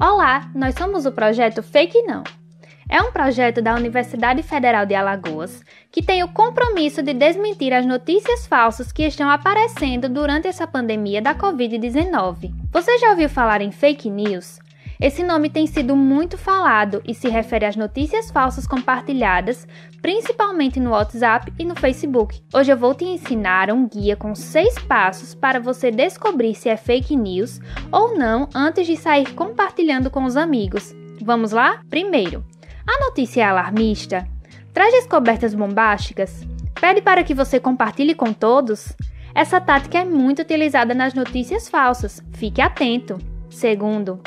Olá, nós somos o projeto Fake Não. É um projeto da Universidade Federal de Alagoas que tem o compromisso de desmentir as notícias falsas que estão aparecendo durante essa pandemia da Covid-19. Você já ouviu falar em fake news? Esse nome tem sido muito falado e se refere às notícias falsas compartilhadas, principalmente no WhatsApp e no Facebook. Hoje eu vou te ensinar um guia com seis passos para você descobrir se é fake news ou não antes de sair compartilhando com os amigos. Vamos lá? Primeiro, a notícia é alarmista? Traz descobertas bombásticas? Pede para que você compartilhe com todos? Essa tática é muito utilizada nas notícias falsas. Fique atento. Segundo,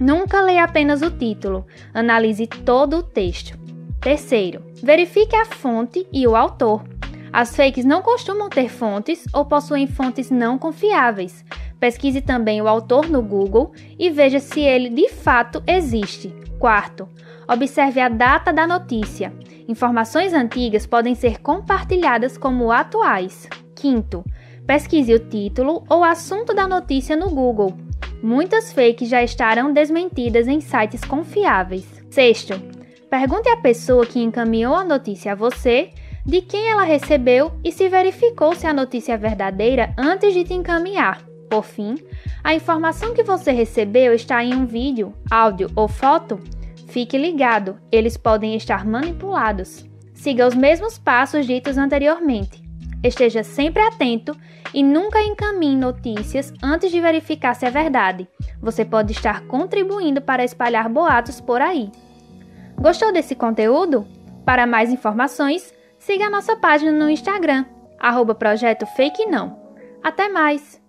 Nunca leia apenas o título, analise todo o texto. Terceiro, verifique a fonte e o autor. As fakes não costumam ter fontes ou possuem fontes não confiáveis. Pesquise também o autor no Google e veja se ele de fato existe. Quarto, observe a data da notícia. Informações antigas podem ser compartilhadas como atuais. Quinto, pesquise o título ou assunto da notícia no Google Muitas fakes já estarão desmentidas em sites confiáveis. Sexto, pergunte à pessoa que encaminhou a notícia a você de quem ela recebeu e se verificou se a notícia é verdadeira antes de te encaminhar. Por fim, a informação que você recebeu está em um vídeo, áudio ou foto? Fique ligado, eles podem estar manipulados. Siga os mesmos passos ditos anteriormente. Esteja sempre atento e nunca encaminhe notícias antes de verificar se é verdade. Você pode estar contribuindo para espalhar boatos por aí. Gostou desse conteúdo? Para mais informações, siga a nossa página no Instagram, arroba Projeto Fake Não. Até mais!